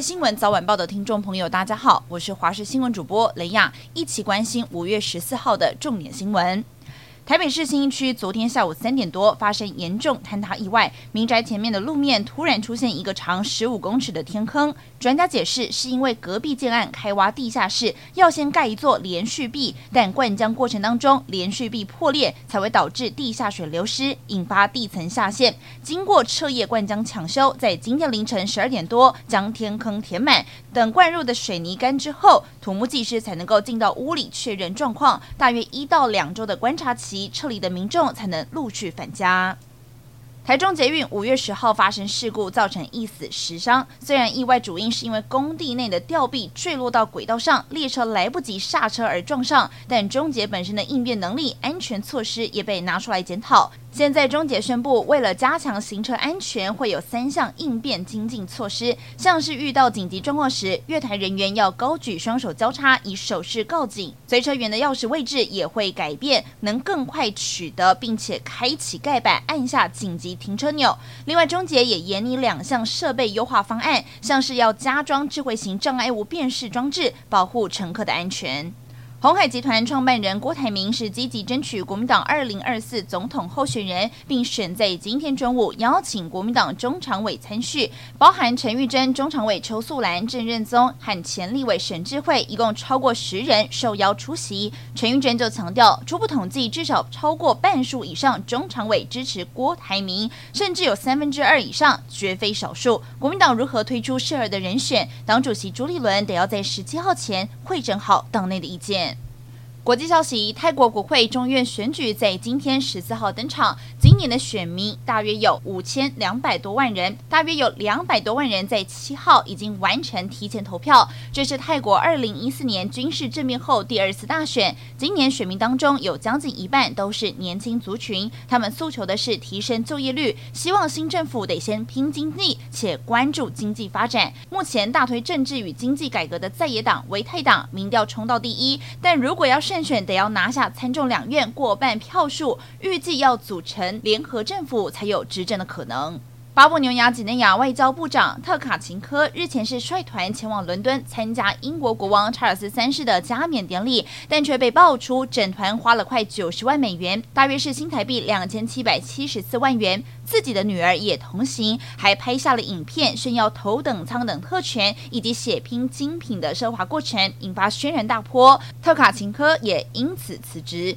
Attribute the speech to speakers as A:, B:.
A: 新闻早晚报的听众朋友，大家好，我是华视新闻主播雷亚，一起关心五月十四号的重点新闻。台北市新一区昨天下午三点多发生严重坍塌意外，民宅前面的路面突然出现一个长十五公尺的天坑。专家解释，是因为隔壁建案开挖地下室，要先盖一座连续壁，但灌浆过程当中连续壁破裂，才会导致地下水流失，引发地层下陷。经过彻夜灌浆抢修，在今天凌晨十二点多将天坑填满，等灌入的水泥干之后，土木技师才能够进到屋里确认状况。大约一到两周的观察期。撤离的民众才能陆续返家。台中捷运五月十号发生事故，造成一死十伤。虽然意外主因是因为工地内的吊臂坠落到轨道上，列车来不及刹车而撞上，但终结本身的应变能力、安全措施也被拿出来检讨。现在中捷宣布，为了加强行车安全，会有三项应变精进措施，像是遇到紧急状况时，月台人员要高举双手交叉，以手势告警；随车员的钥匙位置也会改变，能更快取得，并且开启盖板，按下紧急停车钮。另外，中捷也研拟两项设备优化方案，像是要加装智慧型障碍物辨识装置，保护乘客的安全。鸿海集团创办人郭台铭是积极争取国民党二零二四总统候选人，并选在今天中午邀请国民党中常委参叙，包含陈玉珍、中常委邱素兰、郑任宗和前立委沈智慧，一共超过十人受邀出席。陈玉珍就强调，初步统计至少超过半数以上中常委支持郭台铭，甚至有三分之二以上，绝非少数。国民党如何推出适合的人选？党主席朱立伦得要在十七号前会整好党内的意见。国际消息：泰国国会众院选举在今天十四号登场。今年的选民大约有五千两百多万人，大约有两百多万人在七号已经完成提前投票。这是泰国二零一四年军事政变后第二次大选。今年选民当中有将近一半都是年轻族群，他们诉求的是提升就业率，希望新政府得先拼经济且关注经济发展。目前大推政治与经济改革的在野党维泰党民调冲到第一，但如果要胜胜选得要拿下参众两院过半票数，预计要组成联合政府才有执政的可能。巴布纽亚几内亚外交部长特卡琴科日前是率团前往伦敦参加英国国王查尔斯三世的加冕典礼，但却被爆出整团花了快九十万美元，大约是新台币两千七百七十四万元。自己的女儿也同行，还拍下了影片炫耀头等舱等特权以及血拼精品的奢华过程，引发轩然大波。特卡琴科也因此辞职。